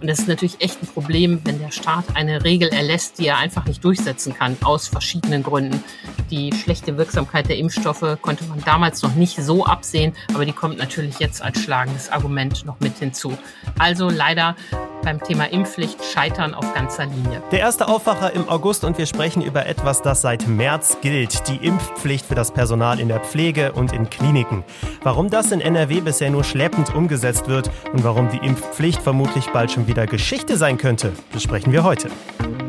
Und das ist natürlich echt ein Problem, wenn der Staat eine Regel erlässt, die er einfach nicht durchsetzen kann, aus verschiedenen Gründen. Die schlechte Wirksamkeit der Impfstoffe konnte man damals noch nicht so absehen, aber die kommt natürlich jetzt als schlagendes Argument noch mit hinzu. Also leider beim Thema Impfpflicht scheitern auf ganzer Linie. Der erste Aufwacher im August und wir sprechen über etwas, das seit März gilt. Die Impfpflicht für das Personal in der Pflege und in Kliniken. Warum das in NRW bisher nur schleppend umgesetzt wird und warum die Impfpflicht vermutlich bald schon wieder Geschichte sein könnte, besprechen wir heute.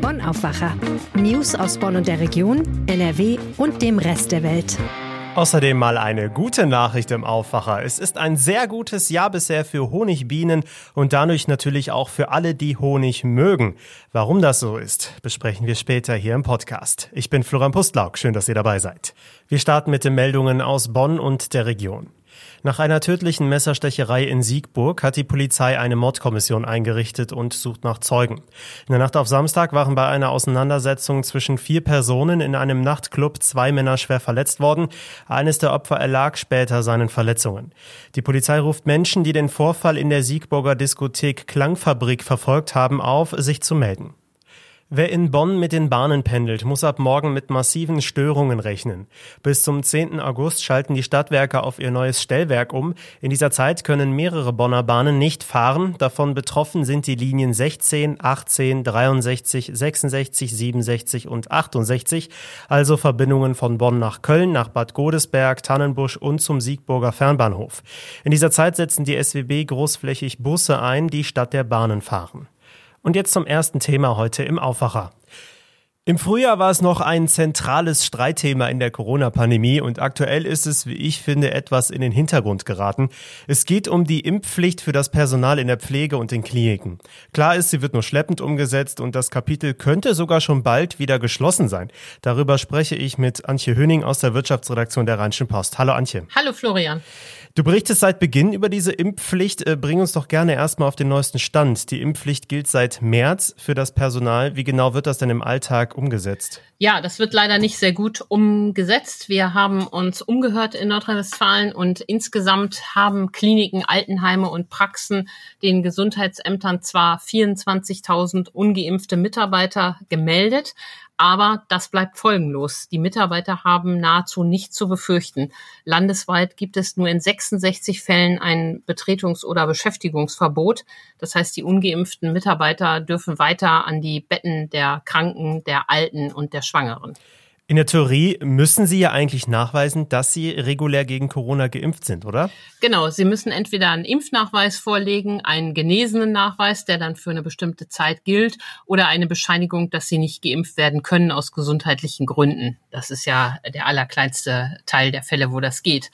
Bonn Aufwacher. News aus Bonn und der Region, NRW und dem Rest der Welt. Außerdem mal eine gute Nachricht im Aufwacher. Es ist ein sehr gutes Jahr bisher für Honigbienen und dadurch natürlich auch für alle, die Honig mögen. Warum das so ist, besprechen wir später hier im Podcast. Ich bin Florian Pustlauk. Schön, dass ihr dabei seid. Wir starten mit den Meldungen aus Bonn und der Region. Nach einer tödlichen Messerstecherei in Siegburg hat die Polizei eine Mordkommission eingerichtet und sucht nach Zeugen. In der Nacht auf Samstag waren bei einer Auseinandersetzung zwischen vier Personen in einem Nachtclub zwei Männer schwer verletzt worden. Eines der Opfer erlag später seinen Verletzungen. Die Polizei ruft Menschen, die den Vorfall in der Siegburger Diskothek Klangfabrik verfolgt haben, auf, sich zu melden. Wer in Bonn mit den Bahnen pendelt, muss ab morgen mit massiven Störungen rechnen. Bis zum 10. August schalten die Stadtwerke auf ihr neues Stellwerk um. In dieser Zeit können mehrere Bonner Bahnen nicht fahren. Davon betroffen sind die Linien 16, 18, 63, 66, 67 und 68, also Verbindungen von Bonn nach Köln, nach Bad Godesberg, Tannenbusch und zum Siegburger Fernbahnhof. In dieser Zeit setzen die SWB großflächig Busse ein, die statt der Bahnen fahren. Und jetzt zum ersten Thema heute im Aufwacher. Im Frühjahr war es noch ein zentrales Streitthema in der Corona-Pandemie und aktuell ist es, wie ich finde, etwas in den Hintergrund geraten. Es geht um die Impfpflicht für das Personal in der Pflege und den Kliniken. Klar ist, sie wird nur schleppend umgesetzt und das Kapitel könnte sogar schon bald wieder geschlossen sein. Darüber spreche ich mit Antje Höning aus der Wirtschaftsredaktion der Rheinischen Post. Hallo Antje. Hallo Florian. Du berichtest seit Beginn über diese Impfpflicht. Äh, bring uns doch gerne erstmal auf den neuesten Stand. Die Impfpflicht gilt seit März für das Personal. Wie genau wird das denn im Alltag umgesetzt? Ja, das wird leider nicht sehr gut umgesetzt. Wir haben uns umgehört in Nordrhein-Westfalen und insgesamt haben Kliniken, Altenheime und Praxen den Gesundheitsämtern zwar 24.000 ungeimpfte Mitarbeiter gemeldet, aber das bleibt folgenlos. Die Mitarbeiter haben nahezu nichts zu befürchten. Landesweit gibt es nur in 66 Fällen ein Betretungs- oder Beschäftigungsverbot. Das heißt, die ungeimpften Mitarbeiter dürfen weiter an die Betten der Kranken, der Alten und der Schwangeren. In der Theorie müssen Sie ja eigentlich nachweisen, dass Sie regulär gegen Corona geimpft sind, oder? Genau, Sie müssen entweder einen Impfnachweis vorlegen, einen genesenen Nachweis, der dann für eine bestimmte Zeit gilt, oder eine Bescheinigung, dass Sie nicht geimpft werden können aus gesundheitlichen Gründen. Das ist ja der allerkleinste Teil der Fälle, wo das geht.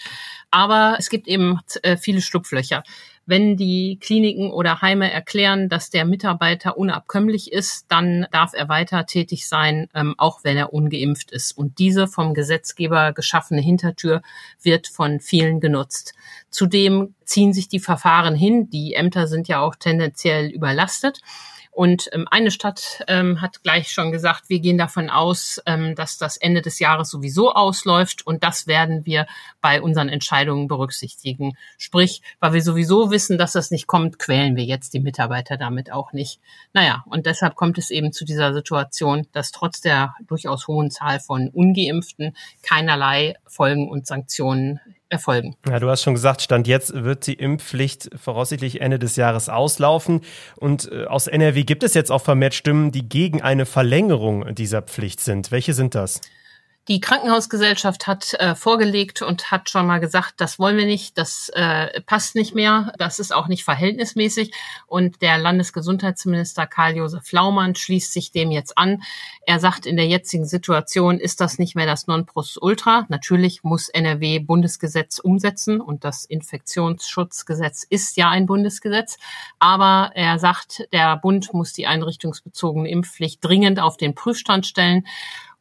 Aber es gibt eben äh, viele Schlupflöcher wenn die Kliniken oder Heime erklären, dass der Mitarbeiter unabkömmlich ist, dann darf er weiter tätig sein, ähm, auch wenn er ungeimpft ist. Und diese vom Gesetzgeber geschaffene Hintertür wird von vielen genutzt. Zudem ziehen sich die Verfahren hin. Die Ämter sind ja auch tendenziell überlastet. Und ähm, eine Stadt ähm, hat gleich schon gesagt, wir gehen davon aus, ähm, dass das Ende des Jahres sowieso ausläuft und das werden wir bei unseren Entscheidungen berücksichtigen. Sprich, weil wir sowieso wissen, dass das nicht kommt, quälen wir jetzt die Mitarbeiter damit auch nicht. Naja, und deshalb kommt es eben zu dieser Situation, dass trotz der durchaus hohen Zahl von ungeimpften keinerlei Folgen und Sanktionen erfolgen. Ja, du hast schon gesagt, Stand jetzt wird die Impfpflicht voraussichtlich Ende des Jahres auslaufen. Und äh, aus NRW gibt es jetzt auch vermehrt Stimmen, die gegen eine Verlängerung dieser Pflicht sind. Welche sind das? Die Krankenhausgesellschaft hat äh, vorgelegt und hat schon mal gesagt, das wollen wir nicht, das äh, passt nicht mehr, das ist auch nicht verhältnismäßig. Und der Landesgesundheitsminister Karl-Josef Laumann schließt sich dem jetzt an. Er sagt, in der jetzigen Situation ist das nicht mehr das Nonplusultra. Natürlich muss NRW Bundesgesetz umsetzen und das Infektionsschutzgesetz ist ja ein Bundesgesetz. Aber er sagt, der Bund muss die einrichtungsbezogene Impfpflicht dringend auf den Prüfstand stellen.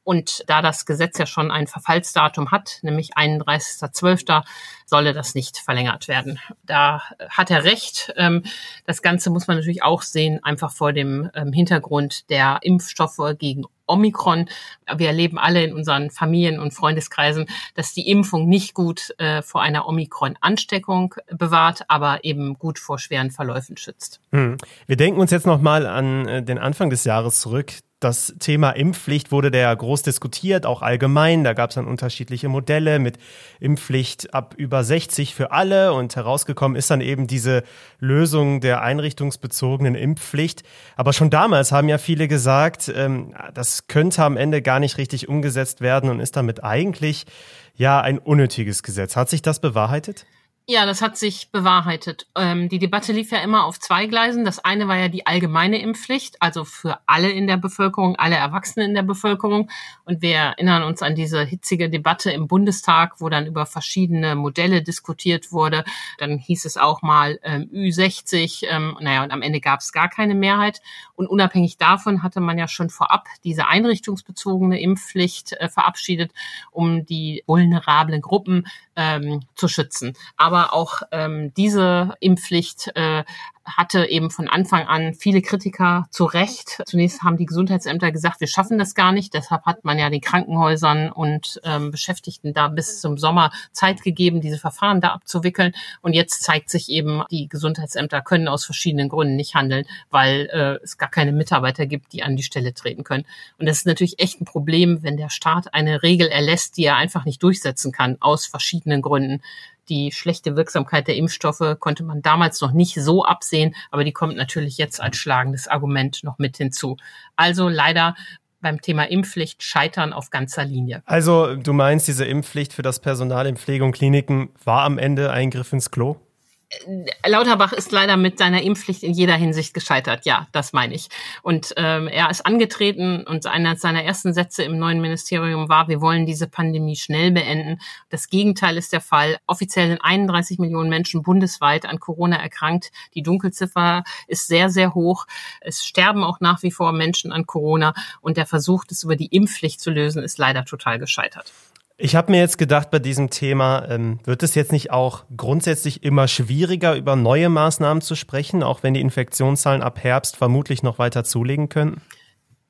Und da das Gesetz ja schon ein Verfallsdatum hat, nämlich 31.12., solle das nicht verlängert werden. Da hat er recht. Ähm, das Ganze muss man natürlich auch sehen, einfach vor dem ähm, Hintergrund der Impfstoffe gegen Omikron. Wir erleben alle in unseren Familien und Freundeskreisen, dass die Impfung nicht gut äh, vor einer Omikron-Ansteckung bewahrt, aber eben gut vor schweren Verläufen schützt. Hm. Wir denken uns jetzt nochmal an äh, den Anfang des Jahres zurück das Thema Impfpflicht wurde da ja groß diskutiert, auch allgemein. Da gab es dann unterschiedliche Modelle mit Impfpflicht ab über 60 für alle und herausgekommen ist dann eben diese Lösung der einrichtungsbezogenen Impfpflicht. Aber schon damals haben ja viele gesagt, ähm, das könnte am Ende gar nicht richtig umgesetzt werden und ist damit eigentlich ja ein unnötiges Gesetz. Hat sich das bewahrheitet? Ja, das hat sich bewahrheitet. Ähm, die Debatte lief ja immer auf zwei Gleisen. Das eine war ja die allgemeine Impfpflicht, also für alle in der Bevölkerung, alle Erwachsenen in der Bevölkerung. Und wir erinnern uns an diese hitzige Debatte im Bundestag, wo dann über verschiedene Modelle diskutiert wurde. Dann hieß es auch mal ähm, Ü60. Ähm, naja, und am Ende gab es gar keine Mehrheit. Und unabhängig davon hatte man ja schon vorab diese einrichtungsbezogene Impfpflicht äh, verabschiedet, um die vulnerablen Gruppen ähm, zu schützen. Aber auch ähm, diese Impfpflicht äh, hatte eben von Anfang an viele Kritiker zu Recht. Zunächst haben die Gesundheitsämter gesagt, wir schaffen das gar nicht. Deshalb hat man ja den Krankenhäusern und ähm, Beschäftigten da bis zum Sommer Zeit gegeben, diese Verfahren da abzuwickeln. Und jetzt zeigt sich eben, die Gesundheitsämter können aus verschiedenen Gründen nicht handeln, weil äh, es gar keine Mitarbeiter gibt, die an die Stelle treten können. Und das ist natürlich echt ein Problem, wenn der Staat eine Regel erlässt, die er einfach nicht durchsetzen kann, aus verschiedenen Gründen die schlechte Wirksamkeit der Impfstoffe konnte man damals noch nicht so absehen, aber die kommt natürlich jetzt als schlagendes Argument noch mit hinzu. Also leider beim Thema Impfpflicht scheitern auf ganzer Linie. Also du meinst, diese Impfpflicht für das Personal in Pflege und Kliniken war am Ende ein Griff ins Klo? Lauterbach ist leider mit seiner Impfpflicht in jeder Hinsicht gescheitert. Ja, das meine ich. Und ähm, er ist angetreten und einer seiner ersten Sätze im neuen Ministerium war, wir wollen diese Pandemie schnell beenden. Das Gegenteil ist der Fall. Offiziell sind 31 Millionen Menschen bundesweit an Corona erkrankt. Die Dunkelziffer ist sehr, sehr hoch. Es sterben auch nach wie vor Menschen an Corona. Und der Versuch, das über die Impfpflicht zu lösen, ist leider total gescheitert. Ich habe mir jetzt gedacht, bei diesem Thema ähm, wird es jetzt nicht auch grundsätzlich immer schwieriger, über neue Maßnahmen zu sprechen, auch wenn die Infektionszahlen ab Herbst vermutlich noch weiter zulegen könnten?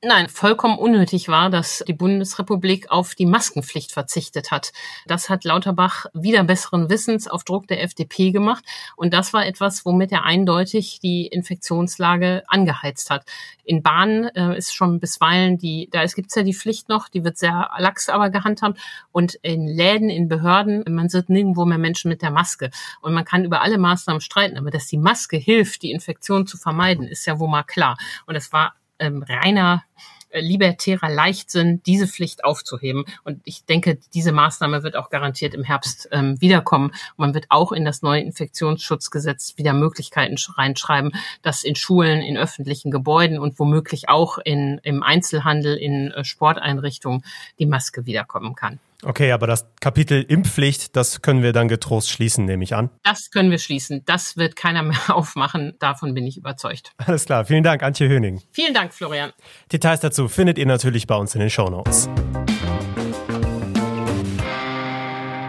Nein, vollkommen unnötig war, dass die Bundesrepublik auf die Maskenpflicht verzichtet hat. Das hat Lauterbach wieder besseren Wissens auf Druck der FDP gemacht. Und das war etwas, womit er eindeutig die Infektionslage angeheizt hat. In Bahnen äh, ist schon bisweilen die, da gibt's ja die Pflicht noch, die wird sehr lax aber gehandhabt. Und in Läden, in Behörden, man sieht nirgendwo mehr Menschen mit der Maske. Und man kann über alle Maßnahmen streiten, aber dass die Maske hilft, die Infektion zu vermeiden, ist ja wohl mal klar. Und es war ähm, reiner äh, libertärer Leichtsinn, diese Pflicht aufzuheben. Und ich denke, diese Maßnahme wird auch garantiert im Herbst ähm, wiederkommen. Und man wird auch in das neue Infektionsschutzgesetz wieder Möglichkeiten reinschreiben, dass in Schulen, in öffentlichen Gebäuden und womöglich auch in, im Einzelhandel, in äh, Sporteinrichtungen die Maske wiederkommen kann. Okay, aber das Kapitel Impfpflicht, das können wir dann getrost schließen, nehme ich an. Das können wir schließen. Das wird keiner mehr aufmachen. Davon bin ich überzeugt. Alles klar. Vielen Dank, Antje Höning. Vielen Dank, Florian. Details dazu findet ihr natürlich bei uns in den Show Notes.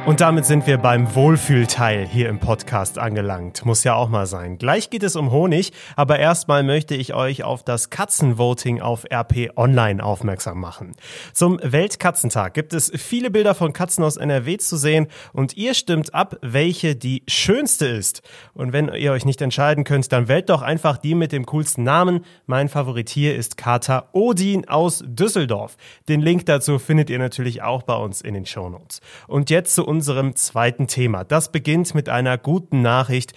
Und damit sind wir beim Wohlfühlteil hier im Podcast angelangt. Muss ja auch mal sein. Gleich geht es um Honig, aber erstmal möchte ich euch auf das Katzenvoting auf RP Online aufmerksam machen. Zum Weltkatzentag gibt es viele Bilder von Katzen aus NRW zu sehen und ihr stimmt ab, welche die schönste ist. Und wenn ihr euch nicht entscheiden könnt, dann wählt doch einfach die mit dem coolsten Namen. Mein Favorit hier ist Kater Odin aus Düsseldorf. Den Link dazu findet ihr natürlich auch bei uns in den Shownotes. Und jetzt zu uns unserem zweiten Thema. Das beginnt mit einer guten Nachricht.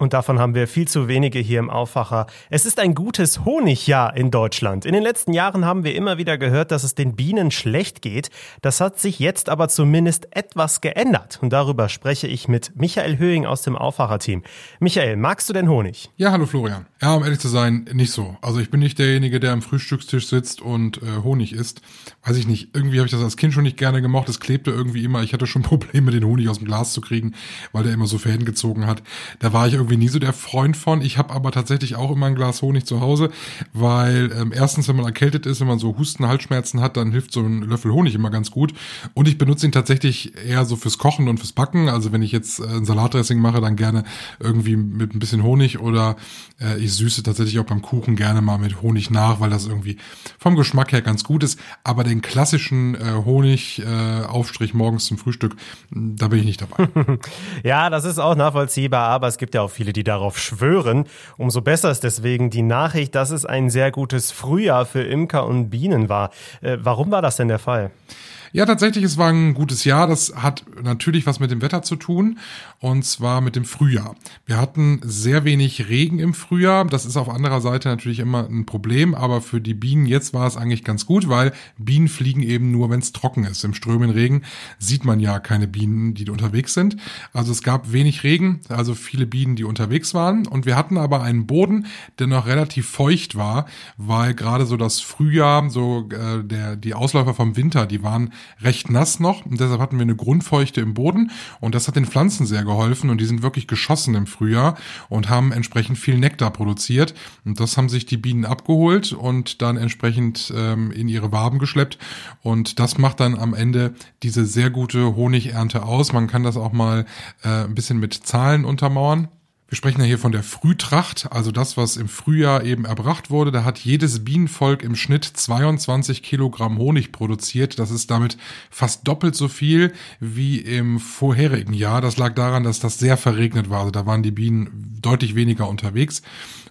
Und davon haben wir viel zu wenige hier im Aufwacher. Es ist ein gutes Honigjahr in Deutschland. In den letzten Jahren haben wir immer wieder gehört, dass es den Bienen schlecht geht. Das hat sich jetzt aber zumindest etwas geändert. Und darüber spreche ich mit Michael Höhing aus dem Aufwacher-Team. Michael, magst du denn Honig? Ja, hallo Florian. Ja, um ehrlich zu sein, nicht so. Also ich bin nicht derjenige, der am Frühstückstisch sitzt und äh, Honig isst. Weiß ich nicht. Irgendwie habe ich das als Kind schon nicht gerne gemocht. Es klebte irgendwie immer. Ich hatte schon Probleme, den Honig aus dem Glas zu kriegen, weil der immer so Fäden gezogen hat. Da war ich irgendwie irgendwie nie so der Freund von. Ich habe aber tatsächlich auch immer ein Glas Honig zu Hause, weil ähm, erstens, wenn man erkältet ist, wenn man so Husten, Halsschmerzen hat, dann hilft so ein Löffel Honig immer ganz gut. Und ich benutze ihn tatsächlich eher so fürs Kochen und fürs Backen. Also wenn ich jetzt äh, ein Salatdressing mache, dann gerne irgendwie mit ein bisschen Honig oder äh, ich süße tatsächlich auch beim Kuchen gerne mal mit Honig nach, weil das irgendwie vom Geschmack her ganz gut ist. Aber den klassischen äh, Honig-Aufstrich äh, morgens zum Frühstück, da bin ich nicht dabei. ja, das ist auch nachvollziehbar, aber es gibt ja auch viele, die darauf schwören. Umso besser ist deswegen die Nachricht, dass es ein sehr gutes Frühjahr für Imker und Bienen war. Äh, warum war das denn der Fall? Ja, tatsächlich, es war ein gutes Jahr. Das hat natürlich was mit dem Wetter zu tun und zwar mit dem Frühjahr. Wir hatten sehr wenig Regen im Frühjahr. Das ist auf anderer Seite natürlich immer ein Problem, aber für die Bienen jetzt war es eigentlich ganz gut, weil Bienen fliegen eben nur, wenn es trocken ist. Im strömenden Regen sieht man ja keine Bienen, die unterwegs sind. Also es gab wenig Regen, also viele Bienen, die unterwegs waren. Und wir hatten aber einen Boden, der noch relativ feucht war, weil gerade so das Frühjahr, so äh, der die Ausläufer vom Winter, die waren recht nass noch. Und deshalb hatten wir eine Grundfeuchte im Boden. Und das hat den Pflanzen sehr geholfen. Und die sind wirklich geschossen im Frühjahr und haben entsprechend viel Nektar produziert. Und das haben sich die Bienen abgeholt und dann entsprechend ähm, in ihre Waben geschleppt. Und das macht dann am Ende diese sehr gute Honigernte aus. Man kann das auch mal äh, ein bisschen mit Zahlen untermauern. Wir sprechen ja hier von der Frühtracht, also das, was im Frühjahr eben erbracht wurde. Da hat jedes Bienenvolk im Schnitt 22 Kilogramm Honig produziert. Das ist damit fast doppelt so viel wie im vorherigen Jahr. Das lag daran, dass das sehr verregnet war. Also da waren die Bienen deutlich weniger unterwegs.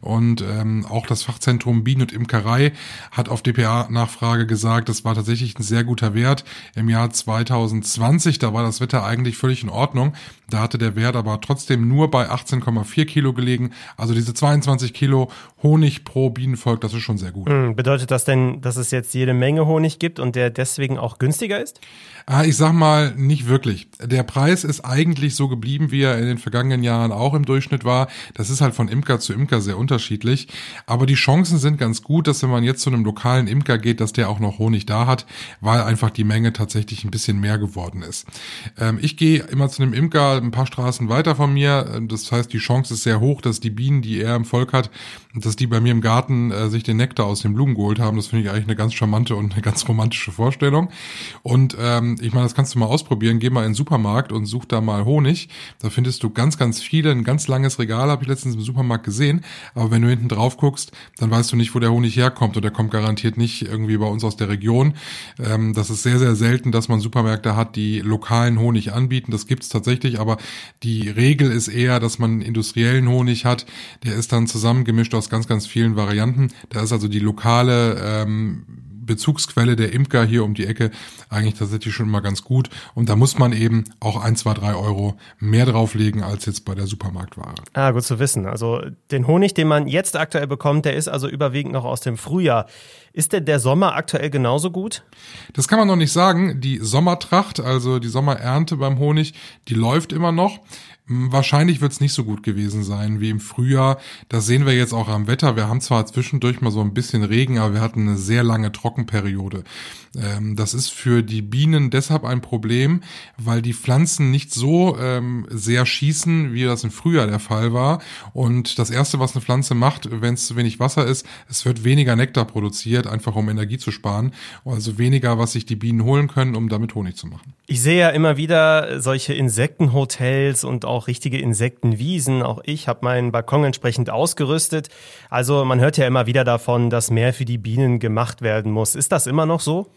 Und ähm, auch das Fachzentrum Bienen und Imkerei hat auf DPA-Nachfrage gesagt, das war tatsächlich ein sehr guter Wert. Im Jahr 2020, da war das Wetter eigentlich völlig in Ordnung. Da hatte der Wert aber trotzdem nur bei 18,4 Kilo gelegen. Also diese 22 Kilo Honig pro Bienenvolk, das ist schon sehr gut. Hm, bedeutet das denn, dass es jetzt jede Menge Honig gibt und der deswegen auch günstiger ist? Ah, ich sag mal, nicht wirklich. Der Preis ist eigentlich so geblieben, wie er in den vergangenen Jahren auch im Durchschnitt war. Das ist halt von Imker zu Imker sehr unterschiedlich. Aber die Chancen sind ganz gut, dass wenn man jetzt zu einem lokalen Imker geht, dass der auch noch Honig da hat, weil einfach die Menge tatsächlich ein bisschen mehr geworden ist. Ähm, ich gehe immer zu einem Imker ein paar Straßen weiter von mir. Das heißt, die Chance ist sehr hoch, dass die Bienen, die er im Volk hat, dass die bei mir im Garten äh, sich den Nektar aus den Blumen geholt haben. Das finde ich eigentlich eine ganz charmante und eine ganz romantische Vorstellung. Und ähm, ich meine, das kannst du mal ausprobieren. Geh mal in den Supermarkt und such da mal Honig. Da findest du ganz, ganz viele. Ein ganz langes Regal habe ich letztens im Supermarkt gesehen. Aber wenn du hinten drauf guckst, dann weißt du nicht, wo der Honig herkommt. Und der kommt garantiert nicht irgendwie bei uns aus der Region. Ähm, das ist sehr, sehr selten, dass man Supermärkte hat, die lokalen Honig anbieten. Das gibt's tatsächlich. Aber die Regel ist eher, dass man industriellen Honig hat. Der ist dann zusammengemischt aus ganz, ganz vielen Varianten. Da ist also die lokale ähm, Bezugsquelle der Imker hier um die Ecke eigentlich tatsächlich schon mal ganz gut. Und da muss man eben auch ein, zwei, drei Euro mehr drauflegen als jetzt bei der Supermarktware. Ah, gut zu wissen. Also den Honig, den man jetzt aktuell bekommt, der ist also überwiegend noch aus dem Frühjahr. Ist denn der Sommer aktuell genauso gut? Das kann man noch nicht sagen. Die Sommertracht, also die Sommerernte beim Honig, die läuft immer noch. Wahrscheinlich wird es nicht so gut gewesen sein wie im Frühjahr. Das sehen wir jetzt auch am Wetter. Wir haben zwar zwischendurch mal so ein bisschen Regen, aber wir hatten eine sehr lange Trockenperiode. Ähm, das ist für die Bienen deshalb ein Problem, weil die Pflanzen nicht so ähm, sehr schießen, wie das im Frühjahr der Fall war. Und das Erste, was eine Pflanze macht, wenn es zu wenig Wasser ist, es wird weniger Nektar produziert, einfach um Energie zu sparen. Also weniger, was sich die Bienen holen können, um damit Honig zu machen. Ich sehe ja immer wieder solche Insektenhotels und auch richtige Insektenwiesen. Auch ich habe meinen Balkon entsprechend ausgerüstet. Also man hört ja immer wieder davon, dass mehr für die Bienen gemacht werden muss. Ist das immer noch so?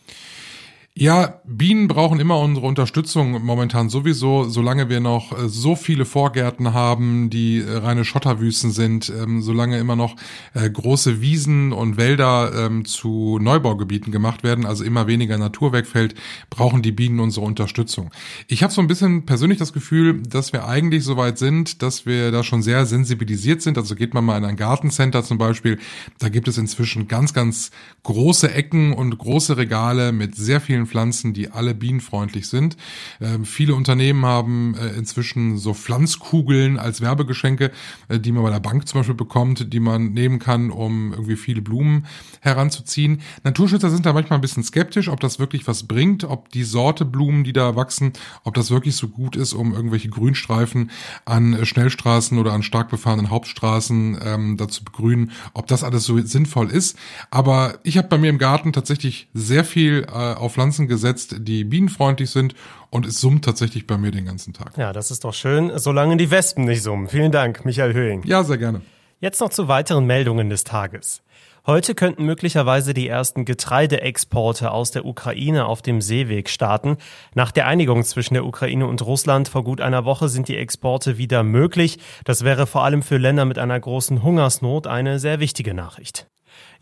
Ja, Bienen brauchen immer unsere Unterstützung momentan sowieso, solange wir noch äh, so viele Vorgärten haben, die äh, reine Schotterwüsten sind, ähm, solange immer noch äh, große Wiesen und Wälder ähm, zu Neubaugebieten gemacht werden, also immer weniger Natur wegfällt, brauchen die Bienen unsere Unterstützung. Ich habe so ein bisschen persönlich das Gefühl, dass wir eigentlich so weit sind, dass wir da schon sehr sensibilisiert sind. Also geht man mal in ein Gartencenter zum Beispiel, da gibt es inzwischen ganz, ganz große Ecken und große Regale mit sehr vielen vielen Pflanzen, die alle bienenfreundlich sind. Ähm, viele Unternehmen haben äh, inzwischen so Pflanzkugeln als Werbegeschenke, äh, die man bei der Bank zum Beispiel bekommt, die man nehmen kann, um irgendwie viele Blumen heranzuziehen. Naturschützer sind da manchmal ein bisschen skeptisch, ob das wirklich was bringt, ob die Sorte Blumen, die da wachsen, ob das wirklich so gut ist, um irgendwelche Grünstreifen an Schnellstraßen oder an stark befahrenen Hauptstraßen ähm, dazu begrünen, ob das alles so sinnvoll ist. Aber ich habe bei mir im Garten tatsächlich sehr viel äh, auf Pflanzen gesetzt, die bienenfreundlich sind und es summt tatsächlich bei mir den ganzen Tag. Ja, das ist doch schön, solange die Wespen nicht summen. Vielen Dank, Michael Höhing. Ja, sehr gerne. Jetzt noch zu weiteren Meldungen des Tages. Heute könnten möglicherweise die ersten Getreideexporte aus der Ukraine auf dem Seeweg starten. Nach der Einigung zwischen der Ukraine und Russland vor gut einer Woche sind die Exporte wieder möglich. Das wäre vor allem für Länder mit einer großen Hungersnot eine sehr wichtige Nachricht.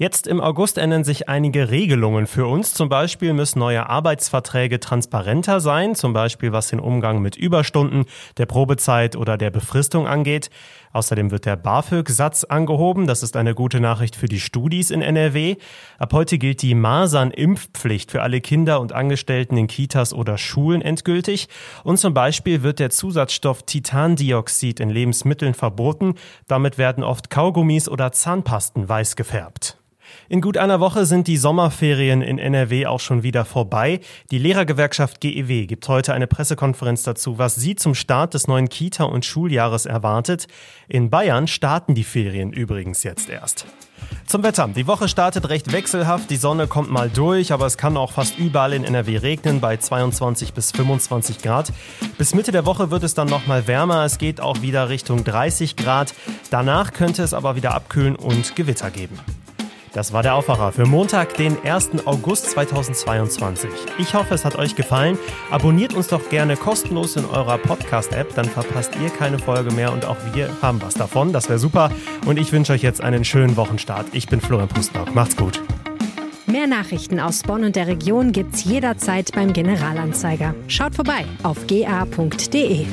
Jetzt im August ändern sich einige Regelungen für uns. Zum Beispiel müssen neue Arbeitsverträge transparenter sein, zum Beispiel was den Umgang mit Überstunden, der Probezeit oder der Befristung angeht. Außerdem wird der BAföG-Satz angehoben. Das ist eine gute Nachricht für die Studis in NRW. Ab heute gilt die Masern-Impfpflicht für alle Kinder und Angestellten in Kitas oder Schulen endgültig. Und zum Beispiel wird der Zusatzstoff Titandioxid in Lebensmitteln verboten. Damit werden oft Kaugummis oder Zahnpasten weiß gefärbt. In gut einer Woche sind die Sommerferien in NRW auch schon wieder vorbei. Die Lehrergewerkschaft GEW gibt heute eine Pressekonferenz dazu, was sie zum Start des neuen Kita- und Schuljahres erwartet. In Bayern starten die Ferien übrigens jetzt erst. Zum Wetter. Die Woche startet recht wechselhaft. Die Sonne kommt mal durch, aber es kann auch fast überall in NRW regnen bei 22 bis 25 Grad. Bis Mitte der Woche wird es dann nochmal wärmer. Es geht auch wieder Richtung 30 Grad. Danach könnte es aber wieder abkühlen und Gewitter geben. Das war der Aufwacher für Montag, den 1. August 2022. Ich hoffe, es hat euch gefallen. Abonniert uns doch gerne kostenlos in eurer Podcast-App, dann verpasst ihr keine Folge mehr und auch wir haben was davon. Das wäre super. Und ich wünsche euch jetzt einen schönen Wochenstart. Ich bin Florian Pustlock. Macht's gut. Mehr Nachrichten aus Bonn und der Region gibt's jederzeit beim Generalanzeiger. Schaut vorbei auf ga.de.